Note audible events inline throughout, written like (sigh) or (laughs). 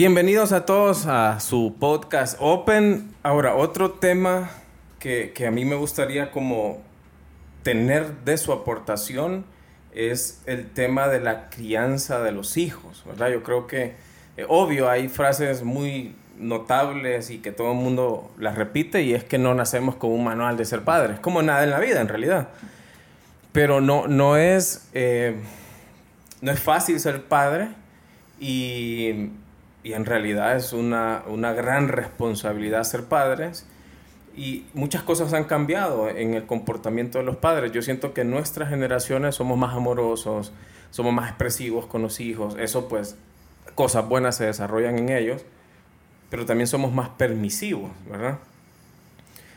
Bienvenidos a todos a su podcast Open. Ahora, otro tema que, a mí me gustaría como tener de su aportación es el tema de la crianza de los hijos, ¿verdad? Yo creo que, eh, obvio, hay frases muy notables y que todo el mundo las repite y es que no nacemos con un manual de ser padres, como nada en la vida en realidad. Pero no, no, es, eh, no es fácil ser padre y y en realidad es una, una, gran responsabilidad ser padres y muchas cosas han cambiado en el comportamiento de los padres. Yo siento que nuestras generaciones somos más amorosos, somos más expresivos con los hijos, eso pues cosas buenas se desarrollan en ellos, pero también somos más permisivos, ¿verdad?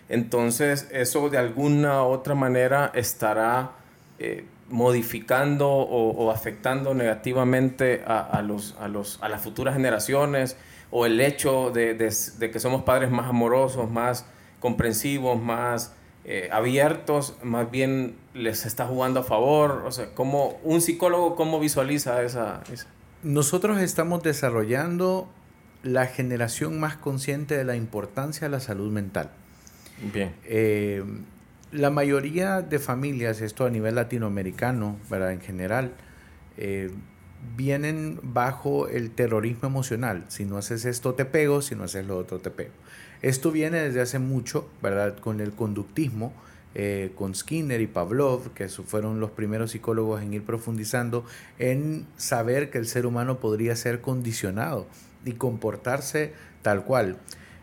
Entonces eso de alguna u otra manera estará eh, modificando o, afectando negativamente a, los, a, los, a las futuras generaciones o el hecho de, que somos padres más amorosos, más comprensivos, más eh, abiertos, más bien les está jugando a favor? O sea, ¿cómo, un psicólogo, ¿cómo visualiza esa, Nosotros estamos desarrollando la generación más consciente de la importancia de la salud mental. Bien. Eh, la mayoría de familias, esto a nivel latinoamericano, ¿verdad? En general, eh, vienen bajo el terrorismo emocional. Si no haces esto te pego, si no haces lo otro te pego. Esto viene desde hace mucho, ¿verdad? Con el conductismo, eh, con Skinner y Pavlov, que fueron los primeros psicólogos en ir profundizando en saber que el ser humano podría ser condicionado y comportarse tal cual.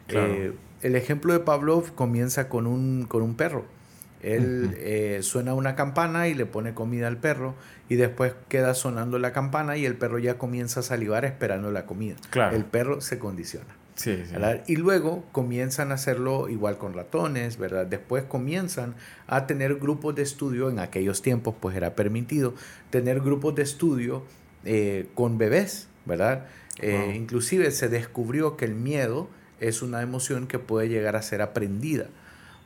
Eh, el ejemplo de Pavlov comienza con un, con un perro él eh, suena una campana y le pone comida al perro y después queda sonando la campana y el perro ya comienza a salivar esperando la comida. El perro se condiciona. Y luego comienzan a hacerlo igual con ratones, ¿verdad? Después comienzan a tener grupos de estudio, en aquellos tiempos pues era permitido tener grupos de estudio eh, con bebés, ¿verdad? Eh, inclusive se descubrió que el miedo es una emoción que puede llegar a ser aprendida.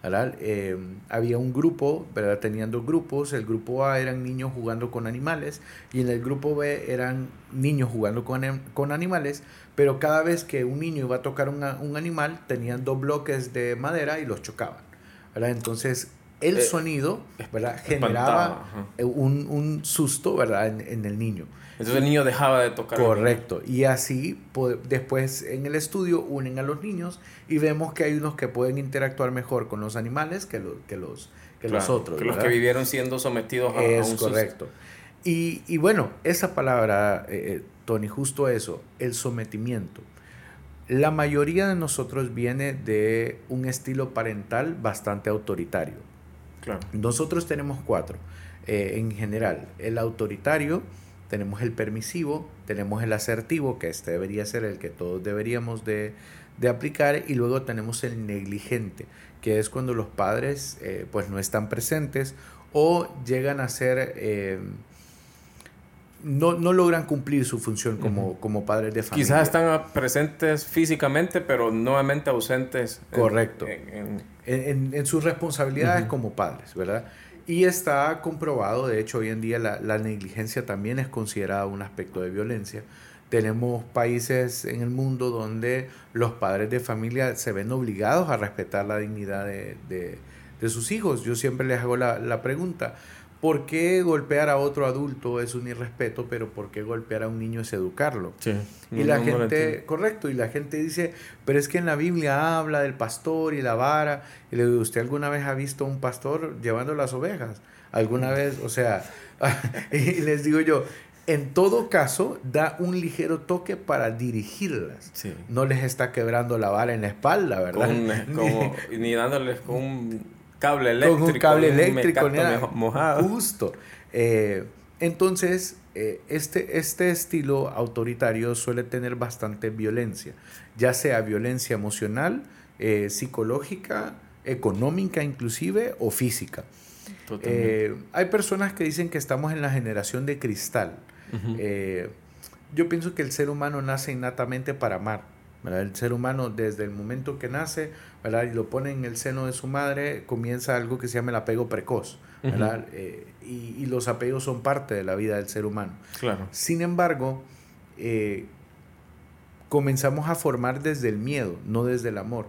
Eh, había un grupo, ¿verdad? Tenían dos grupos. El grupo A eran niños jugando con animales y en el grupo B eran niños jugando con, con animales, pero cada vez que un niño iba a tocar un animal, tenían dos bloques de madera y los chocaban. ¿verdad? Entonces, el eh, sonido ¿verdad? generaba un, un, susto ¿verdad? En, en el niño. Entonces el niño dejaba de tocar. Correcto. Y así después en el estudio unen a los niños y vemos que hay unos que pueden interactuar mejor con los animales que, que, los, que los otros. Que los que vivieron siendo sometidos a, es un correcto. Y, y, bueno, esa palabra, eh, eh, Tony, justo eso, el sometimiento. La mayoría de nosotros viene de un estilo parental bastante autoritario. Claro. Nosotros tenemos cuatro eh, en general. El autoritario, tenemos el permisivo, tenemos el asertivo, que este debería ser el que todos deberíamos de, aplicar, y luego tenemos el negligente, que es cuando los padres eh, pues no están presentes o llegan a ser... Eh, no, logran cumplir su función como, como padres de familia. Quizás están presentes físicamente, pero nuevamente ausentes. Correcto. En, sus responsabilidades como padres, ¿verdad? Y está comprobado, de hecho hoy en día la, negligencia también es considerada un aspecto de violencia. Tenemos países en el mundo donde los padres de familia se ven obligados a respetar la dignidad de, sus hijos. Yo siempre les hago la, la pregunta, ¿Por qué golpear a otro adulto es un irrespeto, pero por qué golpear a un niño es educarlo? Sí, y la gente, correcto, y la gente dice, pero es que en la Biblia habla del pastor y la vara. Y le digo, ¿usted alguna vez ha visto un pastor llevando las ovejas? ¿Alguna mm. vez? O sea, (laughs) y les digo yo, en todo caso, da un ligero toque para dirigirlas. No les está quebrando la vara en la espalda, ¿verdad? (laughs) ni dándoles con un cable eléctrico. Con un cable eléctrico, mojado. Justo. Eh, entonces, eh, este, este estilo autoritario suele tener bastante violencia, ya sea violencia emocional, eh, psicológica, económica inclusive o física. hay personas que dicen que estamos en la generación de cristal. yo pienso que el ser humano nace innatamente para amar. El ser humano desde el momento que nace ¿verdad? y lo pone en el seno de su madre, comienza algo que se llama el apego precoz. ¿verdad? Eh, y, los apegos son parte de la vida del ser humano. Claro. Sin embargo, eh, comenzamos a formar desde el miedo, no desde el amor.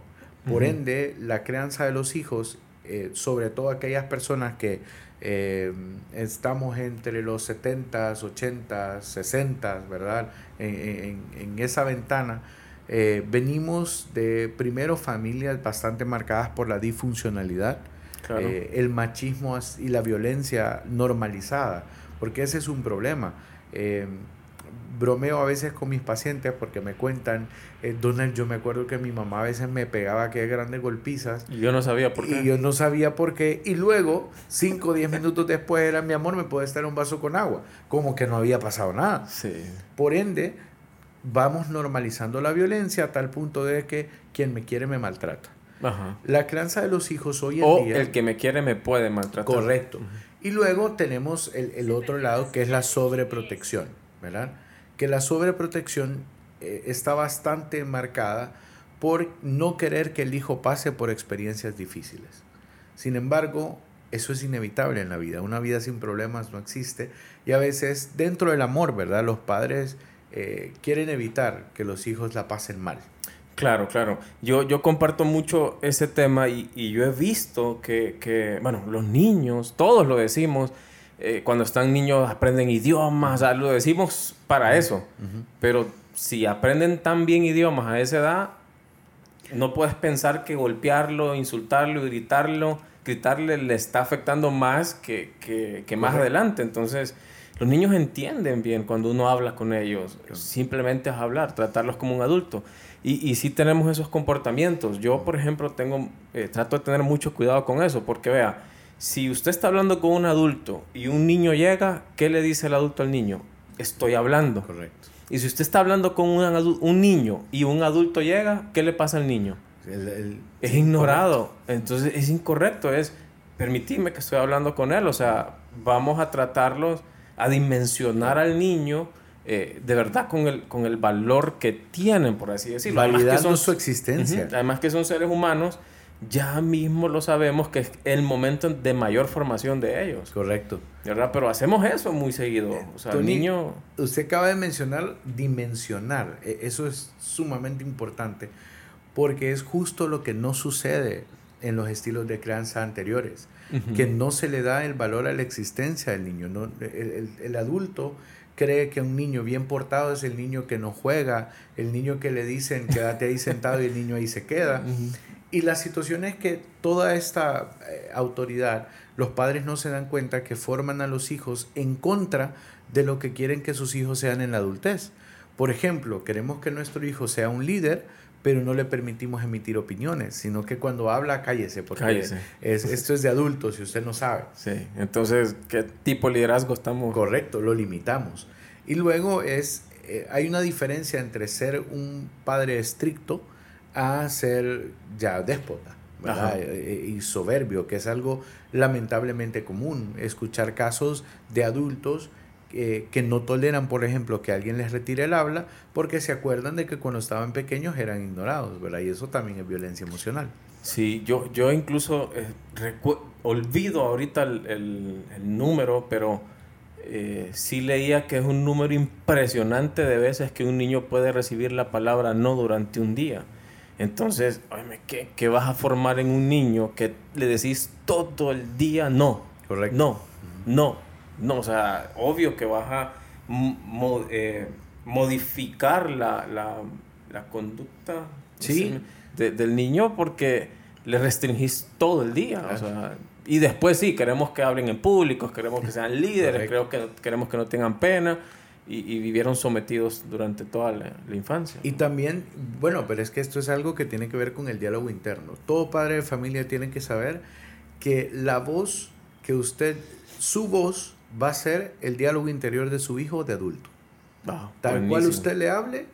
Por ende, la crianza de los hijos, eh, sobre todo aquellas personas que eh, estamos entre los 70, 80, 60, ¿verdad? En, esa ventana, eh, venimos de primero familias bastante marcadas por la disfuncionalidad, el machismo y la violencia normalizada, porque ese es un problema bromeo a veces con mis pacientes porque me cuentan, eh, Donald, yo me acuerdo que mi mamá a veces me pegaba que grandes golpizas. Y yo no sabía por qué. Y yo no sabía por qué. Y luego, 5 o 10 minutos después era, mi amor, me puede estar un vaso con agua. Como que no había pasado nada. Sí. Por ende, vamos normalizando la violencia a tal punto de que quien me quiere me maltrata. Ajá. La crianza de los hijos hoy en día... O el que me quiere me puede maltratar. Correcto. Y luego tenemos el, el otro lado que es la sobreprotección, ¿verdad? que la sobreprotección eh, está bastante marcada por no querer que el hijo pase por experiencias difíciles. Sin embargo, eso es inevitable en la vida. Una vida sin problemas no existe. Y a veces, dentro del amor, ¿verdad? Los padres eh, quieren evitar que los hijos la pasen mal. Claro, claro. Yo, yo comparto mucho ese tema y, y yo he visto que, que, bueno, los niños, todos lo decimos, eh, cuando están niños aprenden idiomas, lo decimos para eso. Pero si aprenden tan bien idiomas a esa edad, no puedes pensar que golpearlo, insultarlo, gritarlo, gritarle le está afectando más que, que, más adelante. Entonces, los niños entienden bien cuando uno habla con ellos. Simplemente es hablar, tratarlos como un adulto. Y, y sí tenemos esos comportamientos. Yo, por ejemplo, tengo, eh, trato de tener mucho cuidado con eso, porque vea, si usted está hablando con un adulto y un niño llega, ¿qué le dice el adulto al niño? Estoy hablando. Correcto. Y si usted está hablando con un, un niño y un adulto llega, ¿qué le pasa al niño? es ignorado. Entonces es incorrecto. Es permitirme que estoy hablando con él. O sea, vamos a tratarlos, a dimensionar al niño. Eh, de verdad con el, con el valor que tienen, por así decirlo. Validando son, su existencia. además que son seres humanos ya mismo lo sabemos que es el momento de mayor formación de ellos. Correcto. ¿Verdad? Pero hacemos eso muy seguido. O sea, el niño... Usted acaba de mencionar dimensionar. E, eso es sumamente importante porque es justo lo que no sucede en los estilos de crianza anteriores, que no se le da el valor a la existencia del niño. ¿no? El, adulto cree que un niño bien portado es el niño que no juega, el niño que le dicen quédate ahí sentado y el niño ahí se queda. Y la situación es que toda esta eh, autoridad, los padres no se dan cuenta que forman a los hijos en contra de lo que quieren que sus hijos sean en la adultez. Por ejemplo, queremos que nuestro hijo sea un líder, pero no le permitimos emitir opiniones, sino que cuando habla, cállese, porque Es, esto es de adultos y usted no sabe. Sí, entonces, ¿qué tipo de liderazgo estamos? Correcto, lo limitamos. Y luego es, eh, hay una diferencia entre ser un padre estricto, a ser ya déspota e, y soberbio, que es algo lamentablemente común. Escuchar casos de adultos que no toleran, por ejemplo, que alguien les retire el habla porque se acuerdan de que cuando estaban pequeños eran ignorados, ¿verdad? Y eso también es violencia emocional. Sí, yo, yo incluso eh, olvido ahorita el, el, número, pero eh, sí leía que es un número impresionante de veces que un niño puede recibir la palabra no durante un día. Entonces, ¿qué, ¿qué, vas a formar en un niño que le decís todo el día no? Correcto. No, no, no. O sea, obvio que vas a eh, modificar la, la, la conducta ¿Sí? del niño porque le restringís todo el día. O sea, y después sí, queremos que hablen en público, queremos que sean líderes, creo que queremos que no tengan pena y, vivieron sometidos durante toda la, infancia. Y también, bueno, pero es que esto es algo que tiene que ver con el diálogo interno. Todo padre de familia tiene que saber que la voz que usted, su voz va a ser el diálogo interior de su hijo de adulto. Tal cual usted le hable,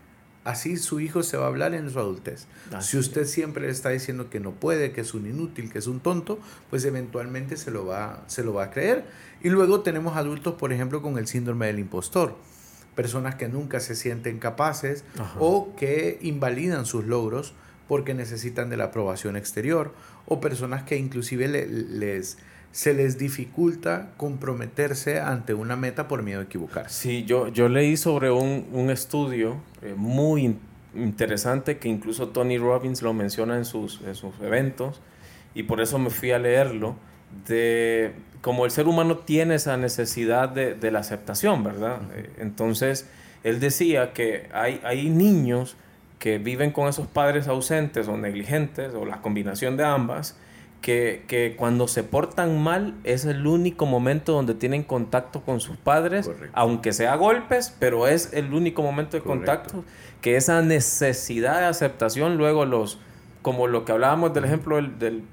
así su hijo se va a hablar en su adultez. si usted siempre le está diciendo que no puede, que es un inútil, que es un tonto, pues eventualmente se lo va, se lo va a creer. Y luego tenemos adultos, por ejemplo, con el síndrome del impostor personas que nunca se sienten capaces o que invalidan sus logros porque necesitan de la aprobación exterior o personas que inclusive les, se les dificulta comprometerse ante una meta por miedo a equivocarse. Sí, yo, yo leí sobre un, estudio eh, muy interesante que incluso Tony Robbins lo menciona en sus, en sus eventos y por eso me fui a leerlo, de como el ser humano tiene esa necesidad de, de la aceptación, ¿verdad? Eh, entonces, él decía que hay, hay niños que viven con esos padres ausentes o negligentes o la combinación de ambas, que, que, cuando se portan mal es el único momento donde tienen contacto con sus padres, aunque sea golpes, pero es el único momento de contacto, que esa necesidad de aceptación luego los, como lo que hablábamos del ejemplo del, del,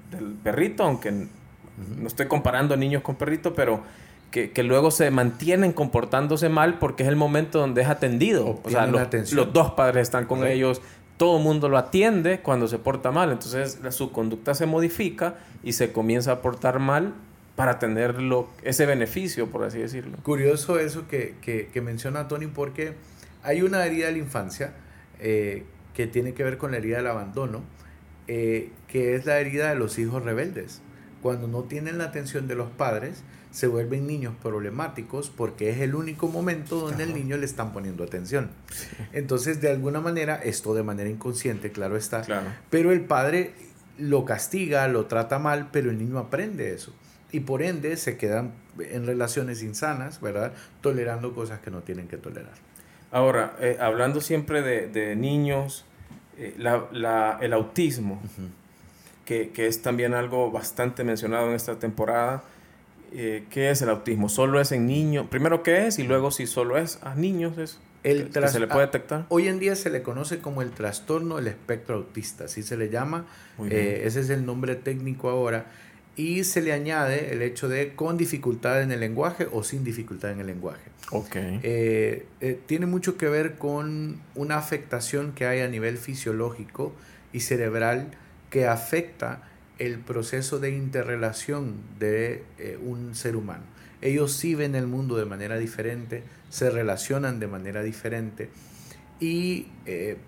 perrito, aunque no estoy comparando niños con perritos, pero que, que, luego se mantienen comportándose mal porque es el momento donde es atendido. O sea, los, los, dos padres están con ellos, todo el mundo lo atiende cuando se porta mal. Entonces su conducta se modifica y se comienza a portar mal para tener ese beneficio, por así decirlo. Curioso eso que, que, que menciona Tony porque hay una herida de la infancia eh, que tiene que ver con la herida del abandono, eh, que es la herida de los hijos rebeldes. Cuando no tienen la atención de los padres, se vuelven niños problemáticos porque es el único momento donde el niño le están poniendo atención. Entonces, de alguna manera, esto de manera inconsciente, claro está, pero el padre lo castiga, lo trata mal, pero el niño aprende eso. Y por ende se quedan en relaciones insanas, ¿verdad? Tolerando cosas que no tienen que tolerar. Ahora, eh, hablando siempre de, niños, eh, el autismo, que, que es también algo bastante mencionado en esta temporada, eh, ¿qué es el autismo? ¿Solo es en niños? Primero, ¿qué es? Y luego, si solo es a niños, es el que se le puede detectar. Hoy en día se le conoce como el trastorno del espectro autista, así se le llama. Eh, ese es el nombre técnico ahora. Y se le añade el hecho de con dificultad en el lenguaje o sin dificultad en el lenguaje. Ok. Eh, tiene mucho que ver con una afectación que hay a nivel fisiológico y cerebral que afecta el proceso de interrelación de eh, un ser humano. Ellos sí ven el mundo de manera diferente, se relacionan de manera diferente y eh,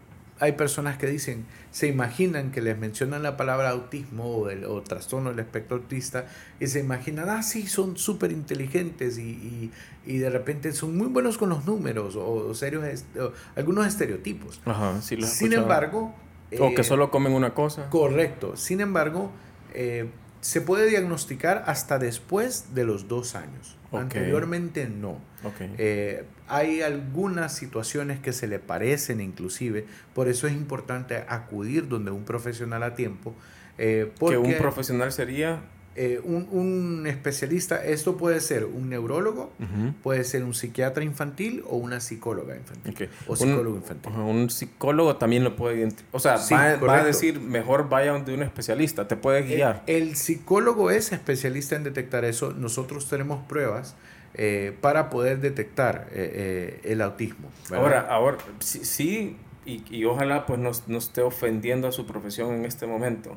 hay personas que dicen, se imaginan que les mencionan la palabra autismo o, el, o trastorno del espectro autista y se imaginan, ah, sí, son súper inteligentes y, y, de repente son muy buenos con los números o, serios, algunos estereotipos. Sin embargo, o que eh, solo comen una cosa. Correcto. Sin embargo, eh, se puede diagnosticar hasta después de los dos años. Anteriormente no. Eh, hay algunas situaciones que se le parecen inclusive, por eso es importante acudir donde un profesional a tiempo. que un profesional sería eh, un, especialista, esto puede ser un neurólogo, puede ser un psiquiatra infantil o una psicóloga infantil. O psicólogo un, infantil. Un psicólogo también lo puede O sea, va, a decir, mejor vaya de un especialista, te puede guiar. El, psicólogo es especialista en detectar eso. Nosotros tenemos pruebas eh, para poder detectar eh, el autismo. Ahora, ahora, sí, y, y, ojalá pues no, no esté ofendiendo a su profesión en este momento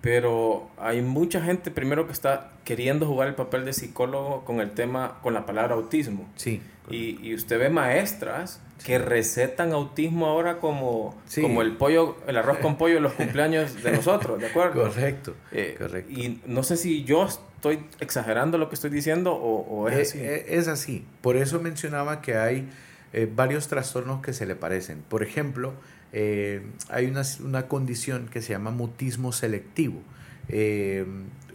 pero hay mucha gente primero que está queriendo jugar el papel de psicólogo con el tema, con la palabra autismo. Sí. Y, y usted ve maestras que recetan autismo ahora como, como el pollo, el arroz con pollo en los cumpleaños de nosotros, ¿de acuerdo? Correcto, eh, correcto. Y no sé si yo estoy exagerando lo que estoy diciendo o, o es, eh, así. Eh, es así. Por eso mencionaba que hay varios trastornos que se le parecen. Por ejemplo, eh, hay una, una, condición que se llama mutismo selectivo. Eh,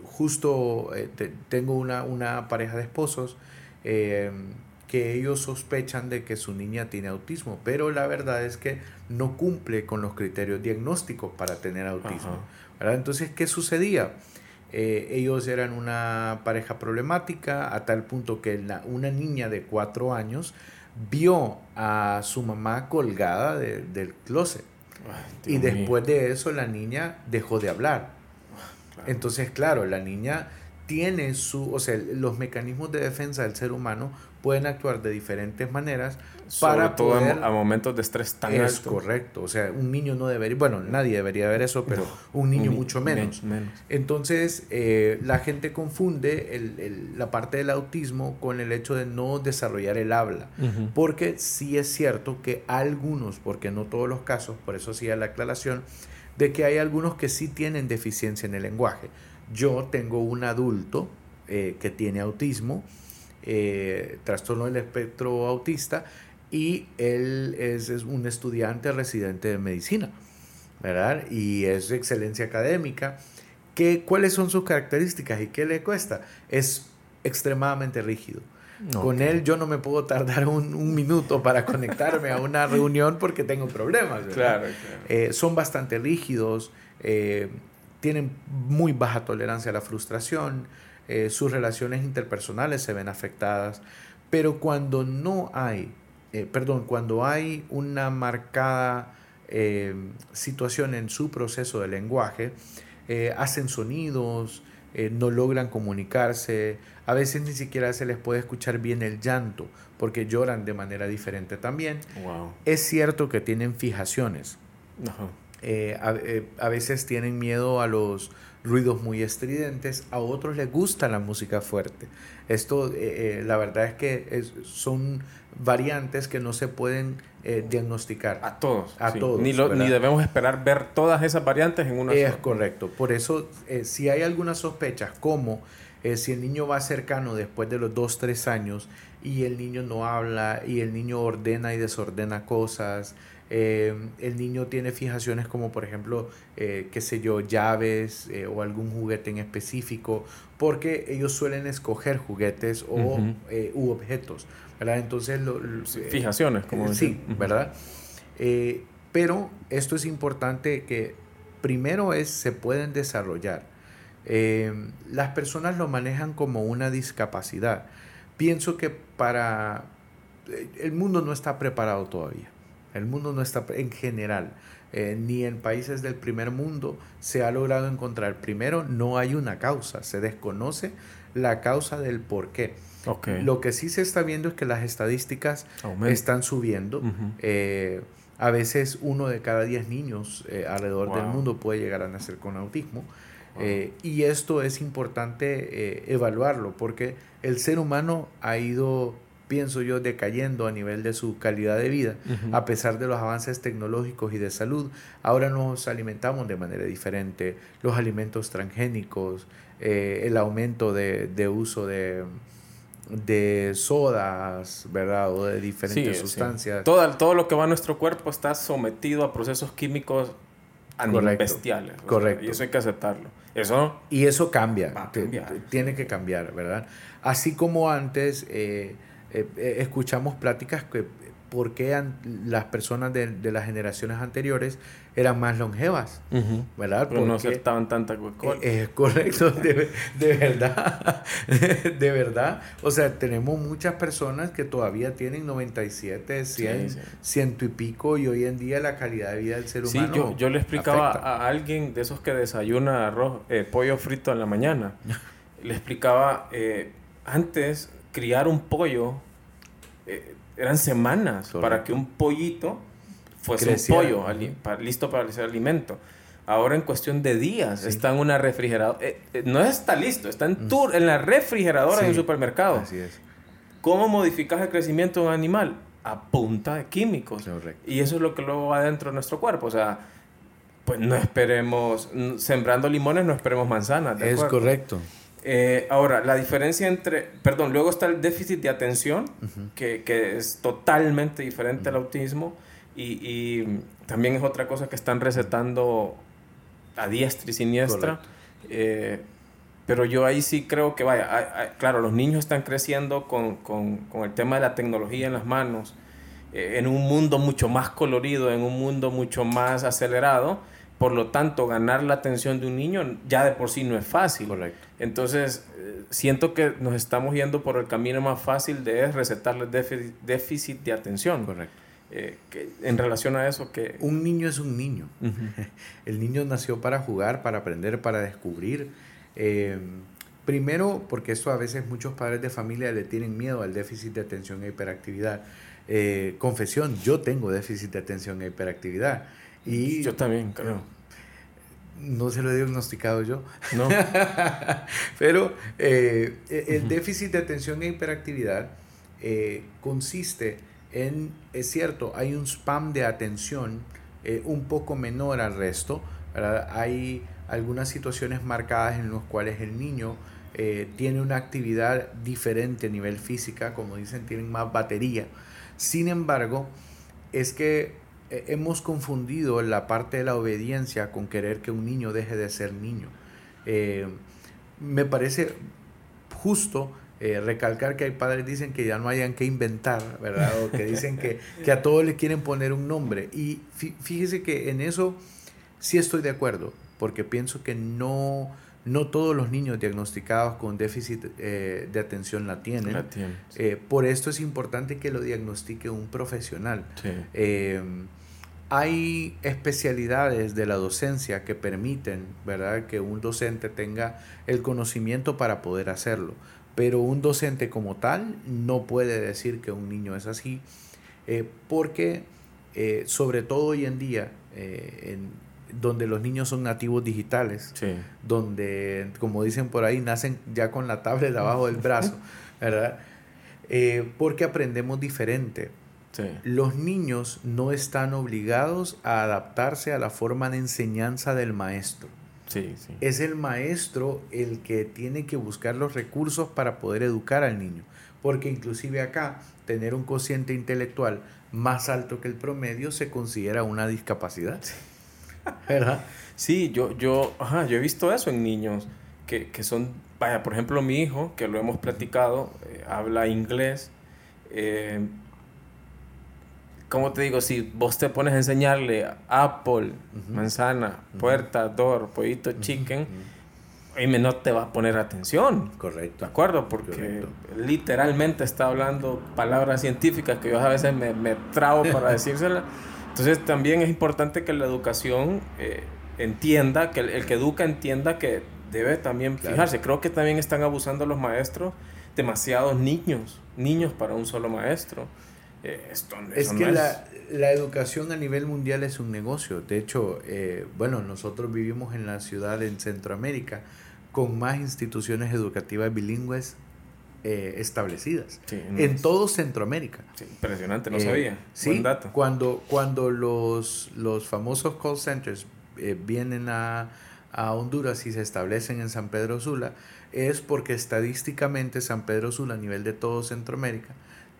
justo eh, tengo una, una, pareja de esposos que ellos sospechan de que su niña tiene autismo, pero la verdad es que no cumple con los criterios diagnósticos para tener autismo. Entonces, ¿qué sucedía? ellos eran una pareja problemática a tal punto que una niña de cuatro años vio a su mamá colgada del closet. y después de eso la niña dejó de hablar. Entonces, claro, la niña tiene su, o sea, los mecanismos de defensa del ser humano pueden actuar de diferentes maneras para todo a momentos de estrés tan es correcto o sea un niño no debería bueno nadie debería ver eso pero un niño mucho menos, entonces eh, la gente confunde el, la parte del autismo con el hecho de no desarrollar el habla porque sí es cierto que algunos porque no todos los casos por eso sí la aclaración de que hay algunos que sí tienen deficiencia en el lenguaje. Yo tengo un adulto eh, que tiene autismo, eh, trastorno del espectro autista, y él es, un estudiante residente de medicina, ¿verdad? Y es de excelencia académica. ¿Qué, ¿Cuáles son sus características y qué le cuesta? Es extremadamente rígido. Con él yo no me puedo tardar un, minuto para conectarme a una reunión porque tengo problemas. Claro, eh, son bastante rígidos, eh, tienen muy baja tolerancia a la frustración, eh, sus relaciones interpersonales se ven afectadas, pero cuando no hay, perdón, cuando hay una marcada situación en su proceso de lenguaje, hacen sonidos, no logran comunicarse, a veces ni siquiera se les puede escuchar bien el llanto porque lloran de manera diferente también. Es cierto que tienen fijaciones. Eh, eh, a, veces tienen miedo a los ruidos muy estridentes, a otros les gusta la música fuerte. Esto, eh, la verdad es que son variantes que no se pueden diagnosticar. A todos. A todos. Ni, ni, debemos esperar ver todas esas variantes en una Es correcto. Por eso, si hay algunas sospechas, como eh, si el niño va cercano después de los 2, 3 años y el niño no habla y el niño ordena y desordena cosas, eh, el niño tiene fijaciones como por ejemplo, eh, qué sé yo, llaves o algún juguete en específico, porque ellos suelen escoger juguetes o, u objetos, ¿verdad? Entonces, fijaciones, como Sí, ¿verdad? pero esto es importante que primero es, se pueden desarrollar eh, las personas lo manejan como una discapacidad. Pienso que para... Eh, el mundo no está preparado todavía. El mundo no está en general. Eh, ni en países del primer mundo se ha logrado encontrar. Primero, no hay una causa, se desconoce la causa del por qué. Lo que sí se está viendo es que las estadísticas están subiendo. a veces uno de cada diez niños alrededor del mundo puede llegar a nacer con autismo. Eh, y esto es importante eh, evaluarlo porque el ser humano ha ido, pienso yo, decayendo a nivel de su calidad de vida, a pesar de los avances tecnológicos y de salud. Ahora nos alimentamos de manera diferente, los alimentos transgénicos, eh, el aumento de, de uso de, de sodas, ¿verdad? O de diferentes sustancias. Todo, todo lo que va a nuestro cuerpo está sometido a procesos químicos bestiales. Correcto. y eso hay que aceptarlo. Eso. Y eso cambia. tiene que cambiar, ¿verdad? Así como antes eh, eh, eh, escuchamos pláticas que por qué las personas de, de, las generaciones anteriores eran más longevas, ¿verdad? Porque no aceptaban tanta Coca-Cola. Es correcto, de, de verdad, (laughs) de verdad. O sea, tenemos muchas personas que todavía tienen 97, 100, ciento y pico, y hoy en día la calidad de vida del ser humano. Sí, yo, yo le explicaba a alguien de esos que desayuna arroz, eh, pollo frito en la mañana, (laughs) le explicaba, eh, antes criar un pollo eh, eran semanas para que un pollito fuese un pollo listo para hacer alimento. Ahora en cuestión de días está en una refrigeradora. Eh, eh, no está listo, está en, tour, en la refrigeradora en el supermercado. Así es. ¿Cómo modificas el crecimiento de un animal? A punta de químicos. Y eso es lo que luego va dentro de nuestro cuerpo. O sea, pues no esperemos, sembrando limones no esperemos manzanas. es correcto. Eh, ahora, la diferencia entre, perdón, luego está el déficit de atención, que, que, es totalmente diferente al autismo, y, y, también es otra cosa que están recetando a diestra y siniestra. Eh, pero yo ahí sí creo que, vaya, claro, los niños están creciendo con, con, con, el tema de la tecnología en las manos, eh, en un mundo mucho más colorido, en un mundo mucho más acelerado por lo tanto, ganar la atención de un niño ya de por sí no es fácil. Correcto. Entonces, eh, siento que nos estamos yendo por el camino más fácil de recetarle déficit de atención. Correcto. Eh, en relación a eso, que... Un niño es un niño. (laughs) el niño nació para jugar, para aprender, para descubrir. Eh, primero, porque eso a veces muchos padres de familia le tienen miedo al déficit de atención e hiperactividad. confesión, yo tengo déficit de atención e hiperactividad. Y yo también, creo. No se lo he diagnosticado yo. No. (laughs) Pero eh, e, el déficit de atención e hiperactividad eh, consiste en, es cierto, hay un spam de atención eh, un poco menor al resto. Hay algunas situaciones marcadas en las cuales el niño tiene una actividad diferente a nivel física, como dicen, tienen más batería Sin embargo, es que hemos confundido la parte de la obediencia con querer que un niño deje de ser niño. Eh, me parece justo eh, recalcar que hay padres que dicen que ya no hayan que inventar, ¿verdad? O que dicen que, (laughs) que a todos le quieren poner un nombre. Y fíjese que en eso sí estoy de acuerdo, porque pienso que no, no todos los niños diagnosticados con déficit eh, de atención la tienen. Eh, por esto es importante que lo diagnostique un profesional. hay especialidades de la docencia que permiten, ¿verdad?, que un docente tenga el conocimiento para poder hacerlo pero un docente como tal no puede decir que un niño es así, eh, porque eh, sobre todo hoy en día, eh, en, donde los niños son nativos digitales, donde, como dicen por ahí, nacen ya con la tablet abajo del brazo, (laughs) ¿verdad? porque aprendemos diferente. Los niños no están obligados a adaptarse a la forma de enseñanza del maestro. Es el maestro el que tiene que buscar los recursos para poder educar al niño. Porque inclusive acá, tener un cociente intelectual más alto que el promedio se considera una discapacidad. ¿Verdad? Sí, yo, yo, yo he visto eso en niños que, son, vaya, por ejemplo, mi hijo, que lo hemos platicado, eh, habla inglés. Eh, ¿cómo te digo? Si vos te pones a enseñarle Apple, manzana, puerta, door, pollito, chicken, y no te va a poner atención. Correcto. ¿De acuerdo? Porque literalmente está hablando palabras científicas que yo a veces me, me trago para (laughs) decírselas. Entonces también es importante que la educación eh, entienda, que el, que educa entienda que debe también fijarse. Creo que también están abusando los maestros demasiados niños, niños para un solo maestro. Eh, es que La, la, educación a nivel mundial es un negocio. De hecho, eh, bueno, nosotros vivimos en la ciudad en Centroamérica con más instituciones educativas bilingües eh, establecidas en todo Centroamérica. impresionante, no sabía. Sí, dato. Cuando, cuando los, los famosos call centers vienen a, a Honduras y se establecen en San Pedro Sula, es porque estadísticamente San Pedro Sula a nivel de todo Centroamérica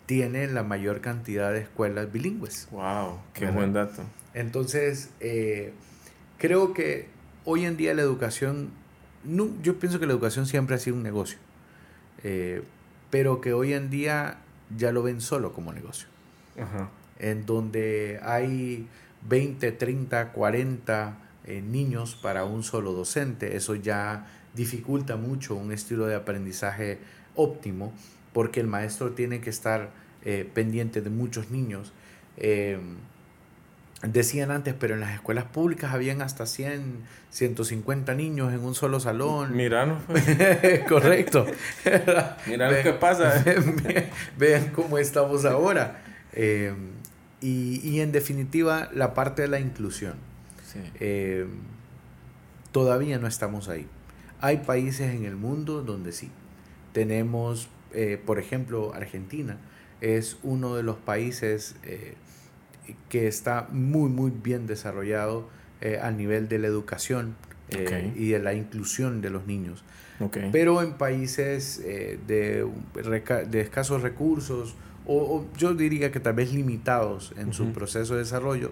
tiene la mayor cantidad de escuelas bilingües. ¡Wow! ¡Qué buen dato! Entonces, eh, creo que hoy en día la educación, no, yo pienso que la educación siempre ha sido un negocio, eh, pero que hoy en día ya lo ven solo como negocio. En donde hay 20, 30, 40 niños para un solo docente, eso ya dificulta mucho un estilo de aprendizaje óptimo porque el maestro tiene que estar eh, pendiente de muchos niños. Eh, decían antes, pero en las escuelas públicas habían hasta 100, 150 niños en un solo salón. Miranos. (laughs) Correcto. (laughs) Mira qué pasa. (laughs) Vean, cómo estamos ahora. Eh, y, en definitiva, la parte de la inclusión. todavía no estamos ahí. Hay países en el mundo donde sí. Tenemos eh, por ejemplo, Argentina es uno de los países eh, que está muy, muy bien desarrollado eh, a nivel de la educación y de la inclusión de los niños. Pero en países de, de, escasos recursos, o, yo diría que tal vez limitados en su proceso de desarrollo,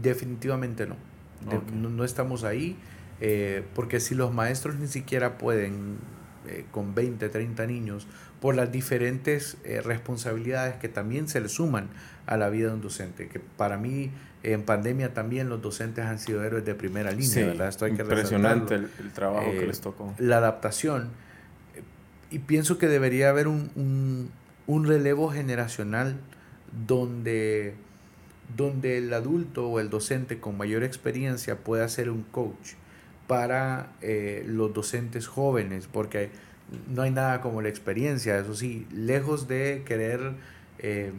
definitivamente no. no. no. estamos ahí, porque si los maestros ni siquiera pueden eh, con 20, 30 niños, por las diferentes eh, responsabilidades que también se le suman a la vida de un docente, que para mí en pandemia también los docentes han sido héroes de primera línea, ¿verdad? Esto hay que impresionante el, trabajo que eh, les tocó. La adaptación. Y pienso que debería haber un, un, un relevo generacional donde, donde el adulto o el docente con mayor experiencia pueda ser un coach para eh, los docentes jóvenes, porque no hay nada como la experiencia, eso sí, lejos de querer em,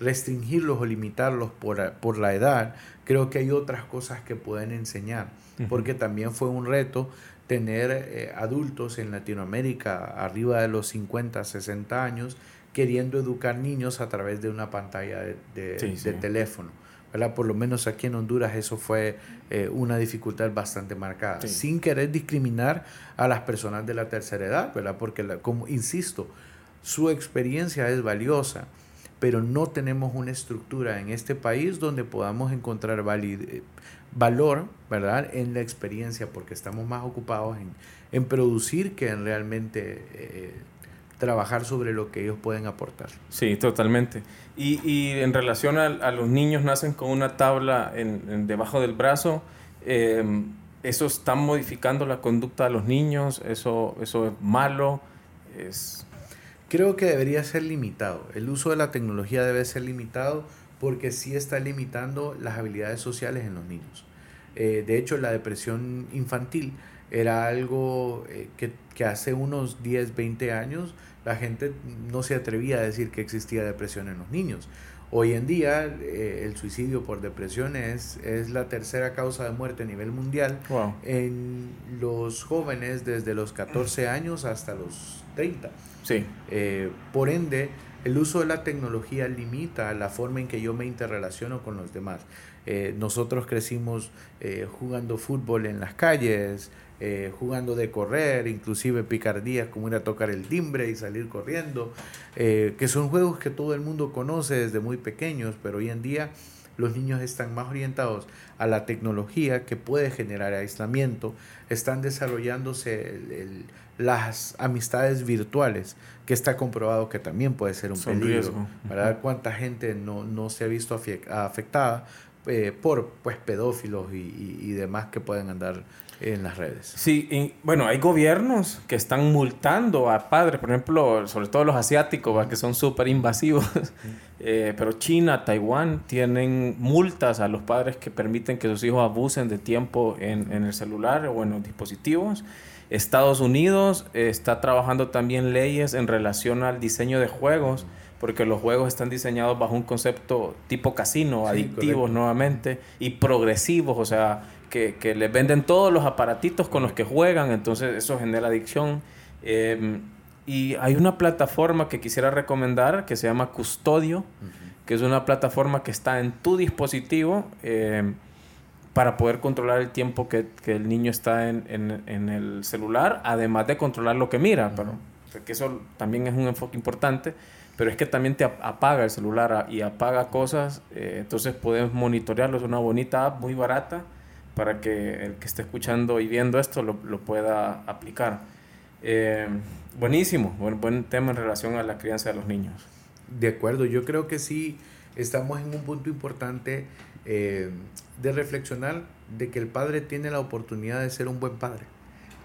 restringirlos o limitarlos por, la edad, creo que hay otras cosas que pueden enseñar, porque también fue un reto tener eh, adultos en Latinoamérica arriba de los 50, 60 años queriendo educar niños a través de una pantalla de, teléfono. Por lo menos aquí en Honduras eso fue eh, una dificultad bastante marcada, sin querer discriminar a las personas de la tercera edad, ¿verdad? Porque, como insisto, su experiencia es valiosa, pero no tenemos una estructura en este país donde podamos encontrar eh, valor, ¿verdad?, en la experiencia, porque estamos más ocupados en, en producir que en realmente eh, trabajar sobre lo que ellos pueden aportar. Sí, totalmente. Y, y en relación a, los niños, nacen con una tabla en, debajo del brazo. Em, ¿Eso está modificando la conducta de los niños? ¿Eso, eso es malo? Es... Creo que debería ser limitado. El uso de la tecnología debe ser limitado porque sí está limitando las habilidades sociales en los niños. Eh, de hecho, la depresión infantil era algo eh, que, que, hace unos 10, 20 años la gente no se atrevía a decir que existía depresión en los niños. Hoy en día eh, el suicidio por depresión es, es, la tercera causa de muerte a nivel mundial en los jóvenes desde los 14 años hasta los 30. Sí. Eh, por ende, el uso de la tecnología limita la forma en que yo me interrelaciono con los demás. nosotros crecimos jugando fútbol en las calles, eh, jugando de correr, inclusive picardías como ir a tocar el timbre y salir corriendo, eh, que son juegos que todo el mundo conoce desde muy pequeños, pero hoy en día los niños están más orientados a la tecnología que puede generar aislamiento, están desarrollándose las amistades virtuales, que está comprobado que también puede ser un peligro. ¿verdad? ¿Cuánta gente no, no se ha visto afectada eh, por pues, pedófilos y, y demás que pueden andar en las redes. Sí, y, bueno, hay gobiernos que están multando a padres, por ejemplo, sobre todo los asiáticos, que son súper invasivos, (laughs) eh, pero China, Taiwán tienen multas a los padres que permiten que sus hijos abusen de tiempo en, en el celular o en los dispositivos. Estados Unidos está trabajando también leyes en relación al diseño de juegos, porque los juegos están diseñados bajo un concepto tipo casino, adictivos nuevamente y progresivos, o sea, que, que, les venden todos los aparatitos con los que juegan, entonces eso genera adicción. Em, y hay una plataforma que quisiera recomendar que se llama Custodio, que es una plataforma que está en tu dispositivo em, para poder controlar el tiempo que, que el niño está en, en, en, el celular, además de controlar lo que mira, pero que eso también es un enfoque importante pero es que también te apaga el celular y apaga cosas, eh, entonces podemos monitorearlo, es una bonita app muy barata para que el que esté escuchando y viendo esto lo, lo pueda aplicar. Eh, buenísimo, buen, buen tema en relación a la crianza de los niños. De acuerdo, yo creo que sí estamos en un punto importante eh, de reflexionar de que el padre tiene la oportunidad de ser un buen padre.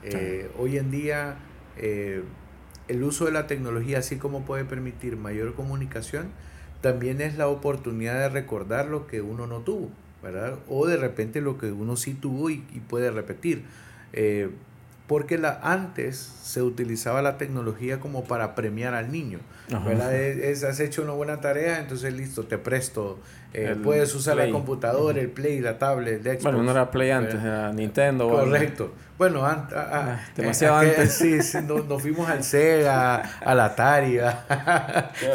Eh, hoy en día el uso de la tecnología, así como puede permitir mayor comunicación, también es la oportunidad de recordar lo que uno no tuvo. ¿Verdad? O de repente lo que uno sí tuvo y, puede repetir. Eh, porque la, antes se utilizaba la tecnología como para premiar al niño. ¿verdad? Es, has hecho una buena tarea, entonces listo, te presto. Eh, puedes usar la computadora, el Play, la tablet, el Xbox. Bueno, no era Play antes, era Nintendo. Correcto. Bueno, antes, ah, demasiado antes. Sí, nos, fuimos al Sega, (laughs) al Atari.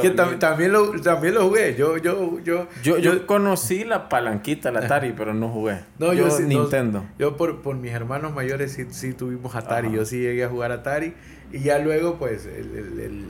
que también, lo, también lo jugué. Yo, yo, yo, yo, yo, conocí la palanquita, el Atari, pero no jugué. No, yo, sí, Nintendo. yo por, por mis hermanos mayores sí, sí tuvimos Atari. Yo sí llegué a jugar Atari. Y ya luego, pues, el, el, el,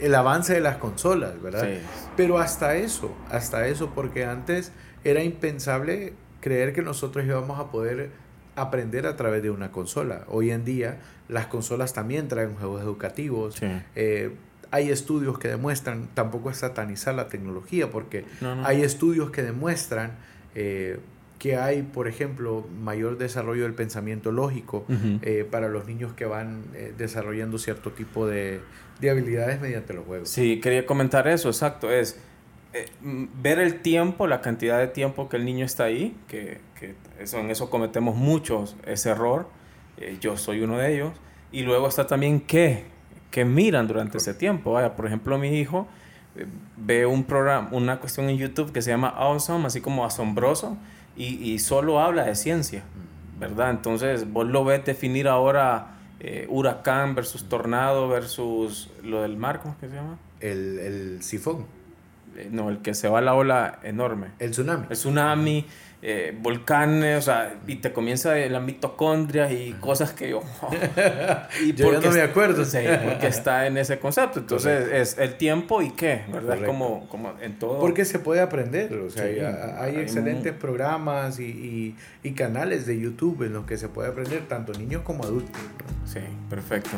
el avance de las consolas, ¿verdad? Sí. Pero hasta eso, hasta eso, porque antes era impensable creer que nosotros íbamos a poder aprender a través de una consola. Hoy en día las consolas también traen juegos educativos. Eh, hay estudios que demuestran, tampoco es satanizar la tecnología, porque hay estudios que demuestran eh, que hay, por ejemplo, mayor desarrollo del pensamiento lógico eh, para los niños que van desarrollando cierto tipo de, de, habilidades mediante los juegos. Sí, quería comentar eso, exacto. Es ver el tiempo, la cantidad de tiempo que el niño está ahí, que que eso, en eso cometemos muchos ese error, eh, yo soy uno de ellos, y luego está también qué, que miran durante ese tiempo. Vaya, por ejemplo, mi hijo eh, ve un programa, una cuestión en YouTube que se llama Awesome, así como asombroso, y, y solo habla de ciencia, ¿verdad? Entonces, vos lo ves definir ahora eh, huracán versus tornado versus lo del mar, ¿cómo es que se llama? El, el sifón. Eh, no, el que se va la ola enorme. El tsunami. El tsunami, eh, volcanes, o sea, y te comienza la mitocondria y cosas que yo... (laughs) y yo ya no me acuerdo. Sí, porque está en ese concepto. Entonces, es el tiempo y qué, ¿verdad? Como, como en todo... Porque se puede aprender, o sea, hay, excelentes programas y, y, canales de YouTube en los que se puede aprender tanto niños como adultos. Sí, perfecto.